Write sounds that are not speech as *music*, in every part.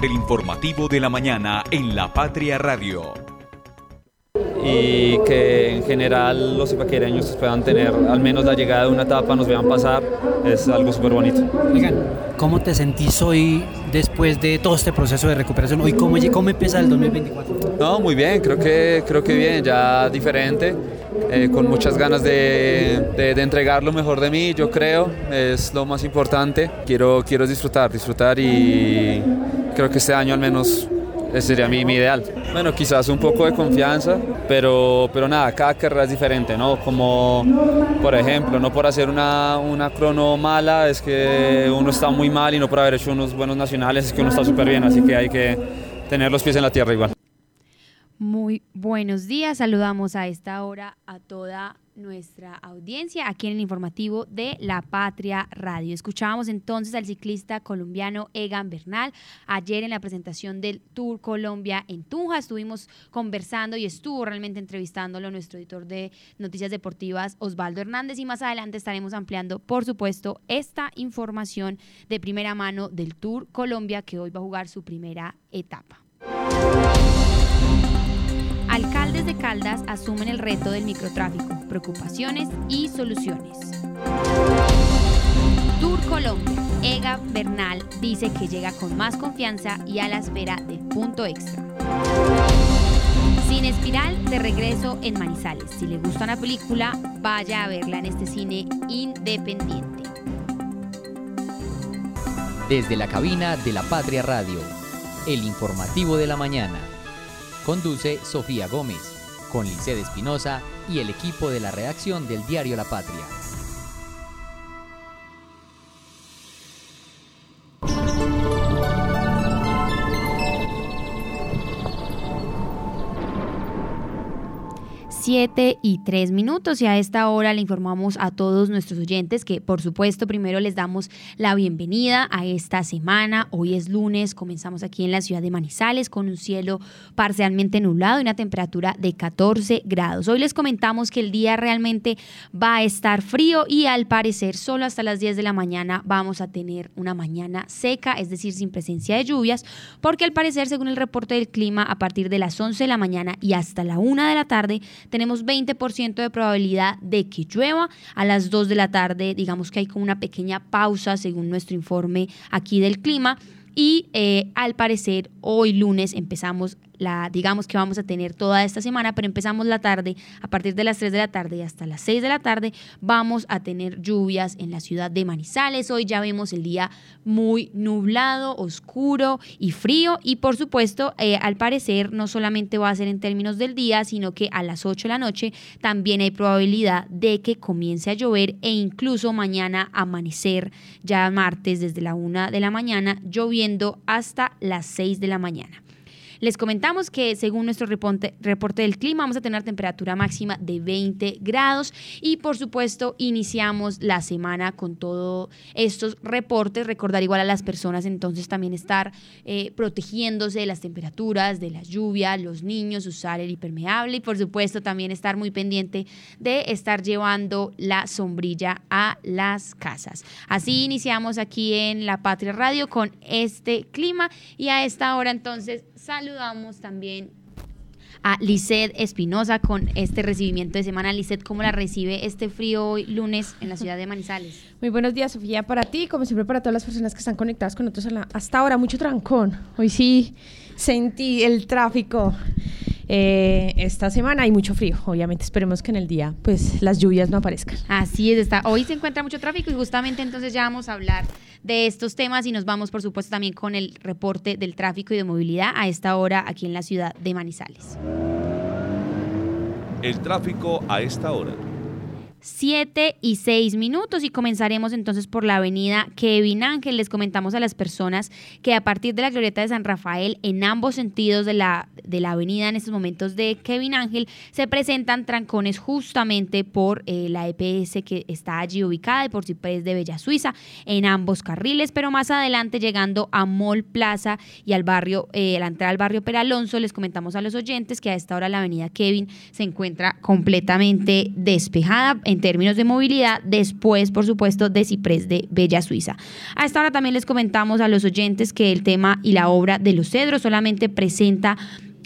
del informativo de la mañana en La Patria Radio y que en general los ipaquereños puedan tener al menos la llegada de una etapa, nos vean pasar, es algo súper bonito. Oigan, ¿cómo te sentís hoy después de todo este proceso de recuperación? ¿Hoy cómo, cómo empieza el 2024? No, muy bien, creo que, creo que bien, ya diferente. Eh, con muchas ganas de, de, de, entregar lo mejor de mí, yo creo, es lo más importante. Quiero, quiero disfrutar, disfrutar y creo que este año al menos sería mi, mi, ideal. Bueno, quizás un poco de confianza, pero, pero nada, cada carrera es diferente, ¿no? Como, por ejemplo, no por hacer una, una crono mala es que uno está muy mal y no por haber hecho unos buenos nacionales es que uno está súper bien, así que hay que tener los pies en la tierra igual. Muy buenos días, saludamos a esta hora a toda nuestra audiencia aquí en el informativo de La Patria Radio. Escuchábamos entonces al ciclista colombiano Egan Bernal ayer en la presentación del Tour Colombia en Tunja. Estuvimos conversando y estuvo realmente entrevistándolo nuestro editor de noticias deportivas Osvaldo Hernández y más adelante estaremos ampliando, por supuesto, esta información de primera mano del Tour Colombia que hoy va a jugar su primera etapa. De Caldas asumen el reto del microtráfico, preocupaciones y soluciones. Tour Colombia. Ega Bernal dice que llega con más confianza y a la espera del punto extra. Sin Espiral de regreso en Manizales. Si le gusta una película, vaya a verla en este cine independiente. Desde la cabina de la Patria Radio, el informativo de la mañana. Conduce Sofía Gómez, con Licede Espinosa y el equipo de la redacción del diario La Patria. Siete y tres minutos y a esta hora le informamos a todos nuestros oyentes que por supuesto primero les damos la bienvenida a esta semana. Hoy es lunes, comenzamos aquí en la ciudad de Manizales con un cielo parcialmente nublado y una temperatura de 14 grados. Hoy les comentamos que el día realmente va a estar frío y al parecer solo hasta las 10 de la mañana vamos a tener una mañana seca, es decir, sin presencia de lluvias, porque al parecer según el reporte del clima a partir de las 11 de la mañana y hasta la 1 de la tarde tenemos 20% de probabilidad de que llueva. A las 2 de la tarde, digamos que hay como una pequeña pausa según nuestro informe aquí del clima. Y eh, al parecer hoy lunes empezamos la, digamos que vamos a tener toda esta semana, pero empezamos la tarde, a partir de las 3 de la tarde y hasta las 6 de la tarde, vamos a tener lluvias en la ciudad de Manizales. Hoy ya vemos el día muy nublado, oscuro y frío. Y por supuesto, eh, al parecer, no solamente va a ser en términos del día, sino que a las 8 de la noche también hay probabilidad de que comience a llover e incluso mañana amanecer, ya martes desde la 1 de la mañana, lloviendo hasta las 6 de la mañana. Les comentamos que según nuestro reporte, del clima vamos a tener temperatura máxima de 20 grados y por supuesto iniciamos la semana con todos estos reportes. Recordar igual a las personas entonces también estar eh, protegiéndose de las temperaturas, de las lluvias, los niños, usar el hipermeable y por supuesto también estar muy pendiente de estar llevando la sombrilla a las casas. Así iniciamos aquí en La Patria Radio con este clima y a esta hora entonces saludamos también a Lisset Espinosa con este recibimiento de semana. Lisset, ¿cómo la recibe este frío hoy lunes en la ciudad de Manizales? *laughs* Muy buenos días, Sofía, para ti, como siempre para todas las personas que están conectadas con nosotros hasta ahora. Mucho trancón. Hoy sí sentí el tráfico. Eh, esta semana hay mucho frío, obviamente esperemos que en el día pues las lluvias no aparezcan. Así es, está. hoy se encuentra mucho tráfico y justamente entonces ya vamos a hablar de estos temas y nos vamos por supuesto también con el reporte del tráfico y de movilidad a esta hora aquí en la ciudad de Manizales. El tráfico a esta hora. 7 y 6 minutos. Y comenzaremos entonces por la avenida Kevin Ángel. Les comentamos a las personas que a partir de la glorieta de San Rafael, en ambos sentidos de la, de la avenida en estos momentos de Kevin Ángel, se presentan trancones justamente por eh, la EPS que está allí ubicada y por Ciprés de Bella Suiza en ambos carriles, pero más adelante llegando a Mall Plaza y al barrio, eh, la entrada al barrio Peralonso, les comentamos a los oyentes que a esta hora la avenida Kevin se encuentra completamente despejada en términos de movilidad, después, por supuesto, de Ciprés de Bella Suiza. A esta hora también les comentamos a los oyentes que el tema y la obra de los cedros solamente presenta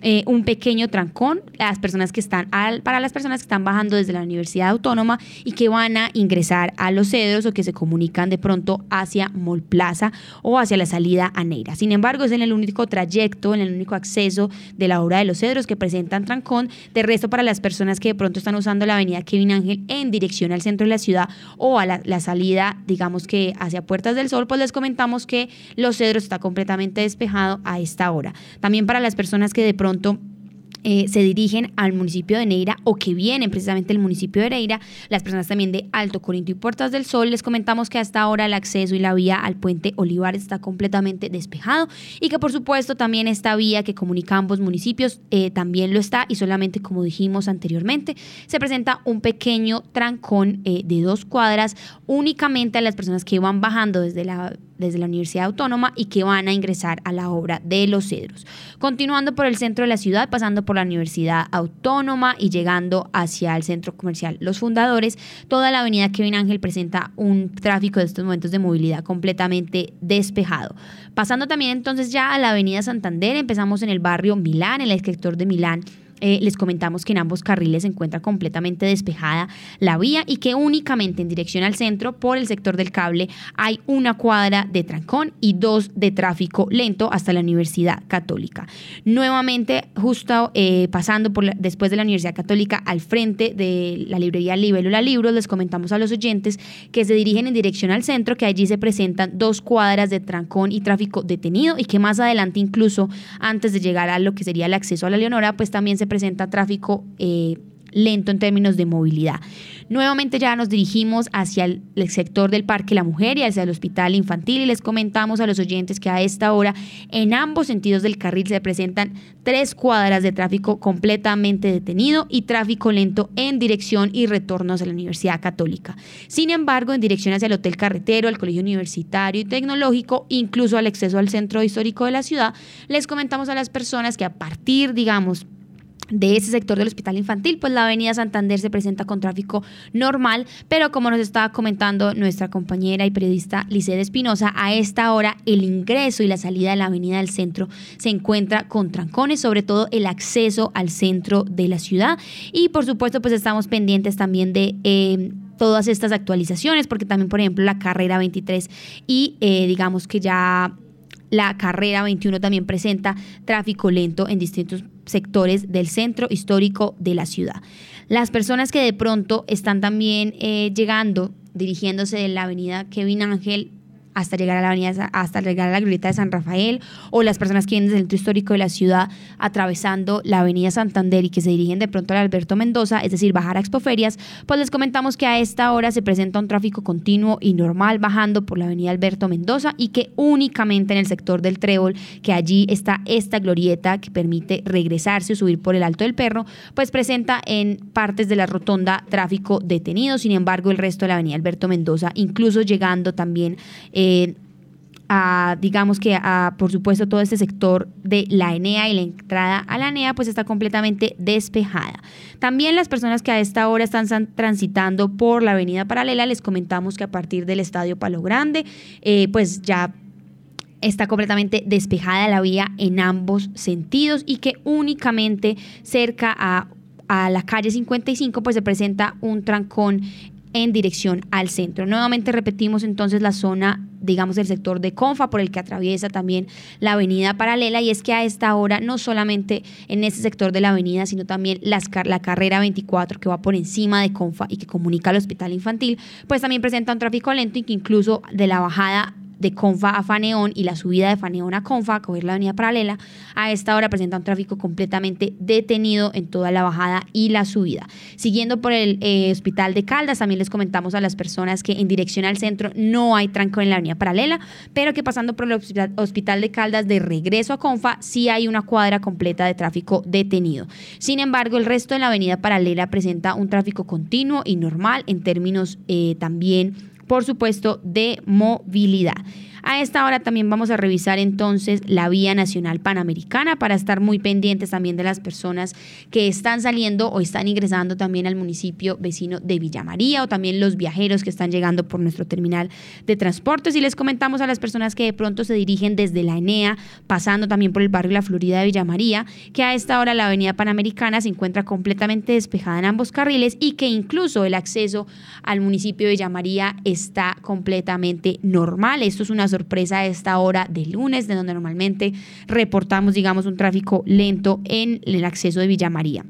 eh, un pequeño trancón las personas que están al, para las personas que están bajando desde la Universidad Autónoma y que van a ingresar a Los Cedros o que se comunican de pronto hacia Mall Plaza o hacia la salida a Neira. Sin embargo, es en el único trayecto, en el único acceso de la obra de Los Cedros que presentan trancón. De resto, para las personas que de pronto están usando la avenida Kevin Ángel en dirección al centro de la ciudad o a la, la salida, digamos que hacia Puertas del Sol, pues les comentamos que Los Cedros está completamente despejado a esta hora. También para las personas que de pronto pronto. Eh, se dirigen al municipio de Neira o que vienen precisamente del municipio de Neira, las personas también de Alto Corinto y Puertas del Sol, les comentamos que hasta ahora el acceso y la vía al puente Olivar está completamente despejado y que por supuesto también esta vía que comunica ambos municipios eh, también lo está y solamente como dijimos anteriormente se presenta un pequeño trancón eh, de dos cuadras únicamente a las personas que van bajando desde la desde la Universidad Autónoma y que van a ingresar a la obra de Los Cedros. Continuando por el centro de la ciudad, pasando por la Universidad Autónoma y llegando hacia el centro comercial Los Fundadores, toda la avenida Kevin Ángel presenta un tráfico de estos momentos de movilidad completamente despejado. Pasando también entonces ya a la avenida Santander, empezamos en el barrio Milán, en el sector de Milán eh, les comentamos que en ambos carriles se encuentra completamente despejada la vía y que únicamente en dirección al centro por el sector del cable hay una cuadra de trancón y dos de tráfico lento hasta la Universidad Católica. Nuevamente, justo eh, pasando por después de la Universidad Católica al frente de la librería Libélula Libros, les comentamos a los oyentes que se dirigen en dirección al centro, que allí se presentan dos cuadras de trancón y tráfico detenido y que más adelante incluso antes de llegar a lo que sería el acceso a la Leonora, pues también se presenta tráfico eh, lento en términos de movilidad. Nuevamente ya nos dirigimos hacia el, sector del Parque La Mujer y hacia el Hospital Infantil y les comentamos a los oyentes que a esta hora en ambos sentidos del carril se presentan tres cuadras de tráfico completamente detenido y tráfico lento en dirección y retorno hacia la Universidad Católica. Sin embargo, en dirección hacia el Hotel Carretero, al Colegio Universitario y Tecnológico, incluso al acceso al centro histórico de la ciudad, les comentamos a las personas que a partir, digamos, de ese sector del hospital infantil, pues la avenida Santander se presenta con tráfico normal, pero como nos estaba comentando nuestra compañera y periodista Licede Espinosa, a esta hora el ingreso y la salida de la avenida del centro se encuentra con trancones, sobre todo el acceso al centro de la ciudad. Y por supuesto pues estamos pendientes también de... Eh, todas estas actualizaciones, porque también, por ejemplo, la carrera 23 y eh, digamos que ya la carrera 21 también presenta tráfico lento en distintos sectores del centro histórico de la ciudad. Las personas que de pronto están también eh, llegando, dirigiéndose de la avenida Kevin Ángel hasta llegar a la avenida, hasta llegar a la glorieta de San Rafael, o las personas que vienen del centro histórico de la ciudad atravesando la avenida Santander y que se dirigen de pronto al Alberto Mendoza, es decir, bajar a Expoferias, pues les comentamos que a esta hora se presenta un tráfico continuo y normal bajando por la avenida Alberto Mendoza y que únicamente en el sector del Trébol, que allí está esta glorieta que permite regresarse o subir por el Alto del Perro, pues presenta en partes de la rotonda tráfico detenido, sin embargo el resto de la avenida Alberto Mendoza, incluso llegando también... Eh, a, digamos que a, por supuesto, todo este sector de la ENEA y la entrada a la ENEA, pues está completamente despejada. También las personas que a esta hora están transitando por la avenida paralela, les comentamos que a partir del Estadio Palo Grande, eh, pues ya está completamente despejada la vía en ambos sentidos y que únicamente cerca a, a la calle 55 pues se presenta un trancón en dirección al centro. Nuevamente repetimos entonces la zona, digamos, del sector de Confa, por el que atraviesa también la avenida paralela, y es que a esta hora, no solamente en ese sector de la avenida, sino también la carrera 24 que va por encima de Confa y que comunica al hospital infantil, pues también presenta un tráfico lento y que incluso de la bajada de Confa a Faneón y la subida de Faneón a Confa, coger la avenida paralela, a esta hora presenta un tráfico completamente detenido en toda la bajada y la subida. Siguiendo por el eh, Hospital de Caldas, también les comentamos a las personas que en dirección al centro no hay tranco en la avenida paralela, pero que pasando por el Hospital de Caldas de regreso a Confa, sí hay una cuadra completa de tráfico detenido. Sin embargo, el resto de la avenida paralela presenta un tráfico continuo y normal en términos eh, también por supuesto, de movilidad. A esta hora también vamos a revisar entonces la vía nacional panamericana para estar muy pendientes también de las personas que están saliendo o están ingresando también al municipio vecino de Villa María o también los viajeros que están llegando por nuestro terminal de transportes. Y les comentamos a las personas que de pronto se dirigen desde la ENEA, pasando también por el barrio La Florida de Villa María, que a esta hora la avenida Panamericana se encuentra completamente despejada en ambos carriles y que incluso el acceso al municipio de Villa María está completamente normal. Esto es una sorpresa a esta hora de lunes, de donde normalmente reportamos, digamos, un tráfico lento en el acceso de Villa María.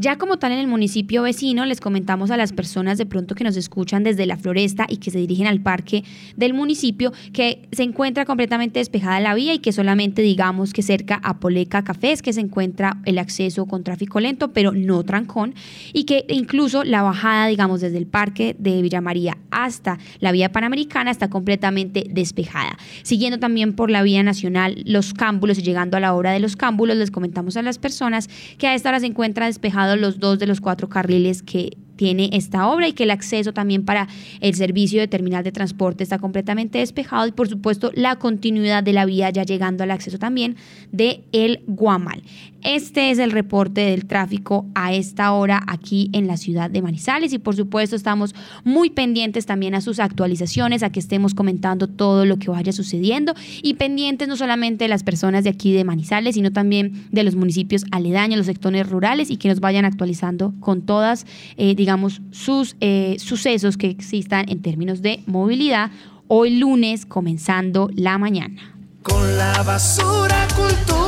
Ya como tal en el municipio vecino, les comentamos a las personas de pronto que nos escuchan desde la floresta y que se dirigen al parque del municipio que se encuentra completamente despejada la vía y que solamente digamos que cerca a Poleca Cafés que se encuentra el acceso con tráfico lento, pero no trancón, y que incluso la bajada, digamos, desde el parque de Villa María hasta la vía panamericana está completamente despejada. Siguiendo también por la vía nacional, los cámbulos y llegando a la hora de los cámbulos, les comentamos a las personas que a esta hora se encuentra despejado los dos de los cuatro carriles que tiene esta obra y que el acceso también para el servicio de terminal de transporte está completamente despejado y por supuesto la continuidad de la vía ya llegando al acceso también de el Guamal. Este es el reporte del tráfico a esta hora aquí en la ciudad de Manizales y por supuesto estamos muy pendientes también a sus actualizaciones, a que estemos comentando todo lo que vaya sucediendo y pendientes no solamente de las personas de aquí de Manizales, sino también de los municipios aledaños, los sectores rurales y que nos vayan actualizando con todas, eh, digamos, sus eh, sucesos que existan en términos de movilidad hoy lunes comenzando la mañana. Con la basura cultura,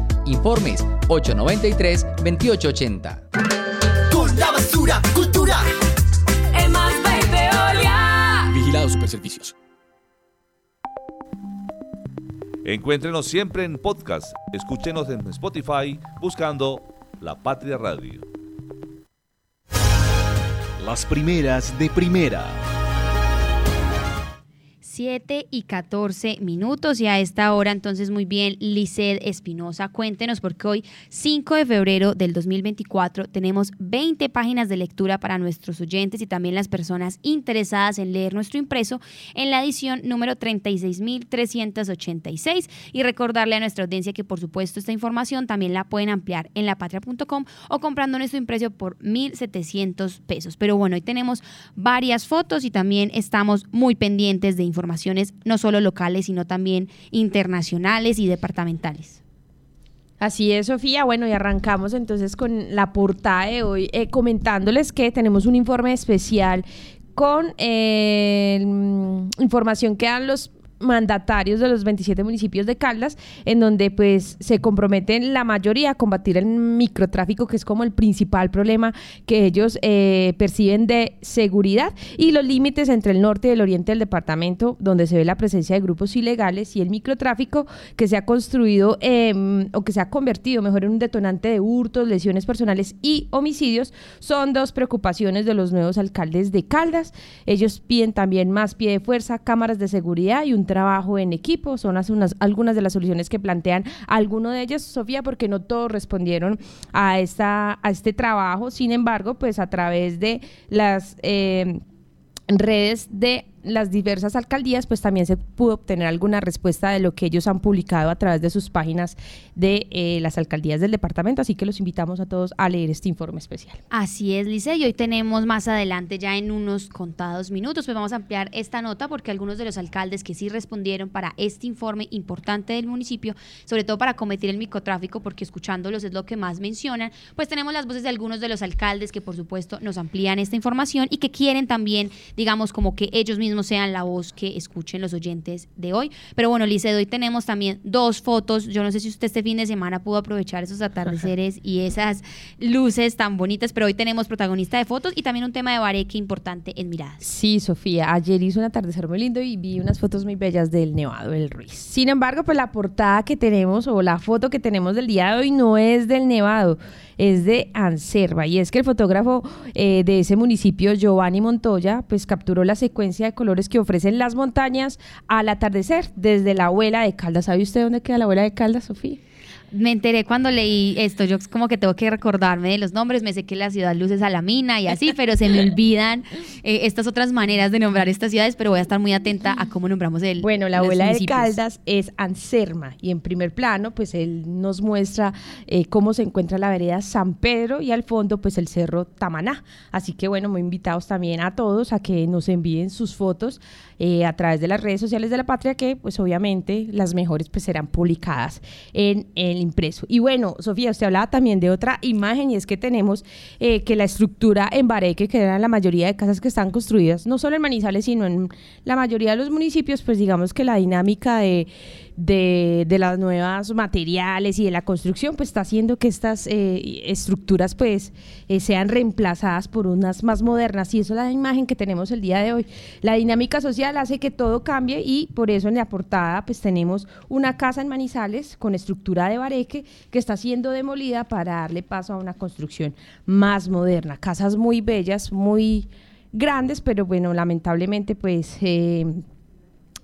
Informes 893-2880. Con la basura cultura. By Veolia. Vigilados Superservicios. Encuéntrenos siempre en podcast. Escúchenos en Spotify buscando La Patria Radio. Las primeras de primera. 7 y 14 minutos. Y a esta hora entonces muy bien, Lisset Espinosa, cuéntenos porque hoy 5 de febrero del 2024 tenemos 20 páginas de lectura para nuestros oyentes y también las personas interesadas en leer nuestro impreso en la edición número 36.386 y recordarle a nuestra audiencia que por supuesto esta información también la pueden ampliar en lapatria.com o comprando nuestro impreso por 1.700 pesos. Pero bueno, hoy tenemos varias fotos y también estamos muy pendientes de no solo locales, sino también internacionales y departamentales. Así es, Sofía. Bueno, y arrancamos entonces con la portada de hoy, eh, comentándoles que tenemos un informe especial con eh, información que dan los mandatarios de los 27 municipios de Caldas, en donde pues se comprometen la mayoría a combatir el microtráfico, que es como el principal problema que ellos eh, perciben de seguridad, y los límites entre el norte y el oriente del departamento, donde se ve la presencia de grupos ilegales y el microtráfico que se ha construido em, o que se ha convertido mejor en un detonante de hurtos, lesiones personales y homicidios, son dos preocupaciones de los nuevos alcaldes de Caldas. Ellos piden también más pie de fuerza, cámaras de seguridad y un trabajo en equipo. Son unas, algunas de las soluciones que plantean algunos de ellos, Sofía, porque no todos respondieron a, esta, a este trabajo. Sin embargo, pues a través de las... Eh, redes de las diversas alcaldías, pues también se pudo obtener alguna respuesta de lo que ellos han publicado a través de sus páginas de eh, las alcaldías del departamento, así que los invitamos a todos a leer este informe especial. Así es, Lice, y hoy tenemos más adelante, ya en unos contados minutos, pues vamos a ampliar esta nota porque algunos de los alcaldes que sí respondieron para este informe importante del municipio, sobre todo para combatir el microtráfico, porque escuchándolos es lo que más mencionan, pues tenemos las voces de algunos de los alcaldes que por supuesto nos amplían esta información y que quieren también, digamos, como que ellos mismos sean la voz que escuchen los oyentes de hoy. Pero bueno, Lice, hoy tenemos también dos fotos. Yo no sé si usted este fin de semana pudo aprovechar esos atardeceres y esas luces tan bonitas, pero hoy tenemos protagonista de fotos y también un tema de bareque importante en miradas. Sí, Sofía, ayer hizo un atardecer muy lindo y vi unas fotos muy bellas del Nevado del Ruiz. Sin embargo, pues la portada que tenemos o la foto que tenemos del día de hoy no es del Nevado, es de Anserva. Y es que el fotógrafo eh, de ese municipio, Giovanni Montoya, pues capturó la secuencia de colores que ofrecen las montañas al atardecer desde la abuela de Caldas. ¿Sabe usted dónde queda la abuela de Caldas, Sofía? Me enteré cuando leí esto, yo como que tengo que recordarme de los nombres, me sé que la ciudad luces a la mina y así, pero se me *laughs* olvidan eh, estas otras maneras de nombrar estas ciudades, pero voy a estar muy atenta a cómo nombramos el Bueno, la abuela de. Caldas es Anserma y en primer plano pues él nos muestra eh, cómo se encuentra la vereda San Pedro y al fondo pues el cerro Tamaná. Así que bueno, muy invitados también a todos a que nos envíen sus fotos eh, a través de las redes sociales de la patria que pues obviamente las mejores pues serán publicadas en el impreso. Y bueno, Sofía, usted hablaba también de otra imagen y es que tenemos eh, que la estructura en Bareque, que eran la mayoría de casas que están construidas, no solo en Manizales, sino en la mayoría de los municipios, pues digamos que la dinámica de, de, de las nuevas materiales y de la construcción, pues está haciendo que estas eh, estructuras pues eh, sean reemplazadas por unas más modernas y eso es la imagen que tenemos el día de hoy. La dinámica social hace que todo cambie y por eso en la portada pues tenemos una casa en Manizales con estructura de bareque que está siendo demolida para darle paso a una construcción más moderna. Casas muy bellas, muy grandes, pero bueno, lamentablemente pues... eh,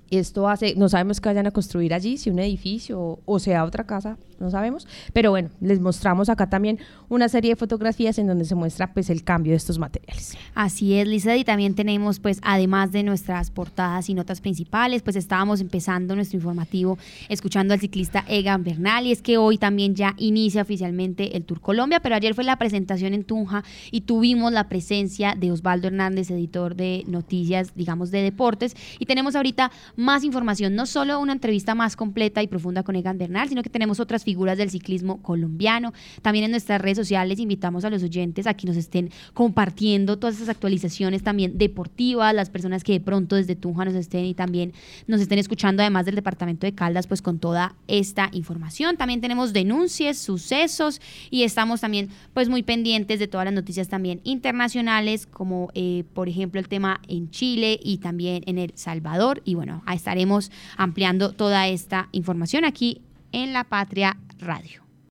esto hace, no sabemos que vayan a construir allí, si un edificio o, o sea otra casa, no sabemos. Pero bueno, les mostramos acá también una serie de fotografías en donde se muestra pues el cambio de estos materiales. Así es, Lisa, y también tenemos, pues, además de nuestras portadas y notas principales, pues estábamos empezando nuestro informativo escuchando al ciclista Egan Bernal, y es que hoy también ya inicia oficialmente el Tour Colombia, pero ayer fue la presentación en Tunja y tuvimos la presencia de Osvaldo Hernández, editor de noticias, digamos, de deportes, y tenemos ahorita más información, no solo una entrevista más completa y profunda con Egan Bernal, sino que tenemos otras figuras del ciclismo colombiano. También en nuestras redes sociales invitamos a los oyentes a que nos estén compartiendo todas esas actualizaciones también deportivas, las personas que de pronto desde Tunja nos estén y también nos estén escuchando, además del departamento de Caldas, pues con toda esta información. También tenemos denuncias, sucesos y estamos también pues muy pendientes de todas las noticias también internacionales, como eh, por ejemplo el tema en Chile y también en El Salvador. Y bueno, estaremos ampliando toda esta información aquí en La Patria Radio.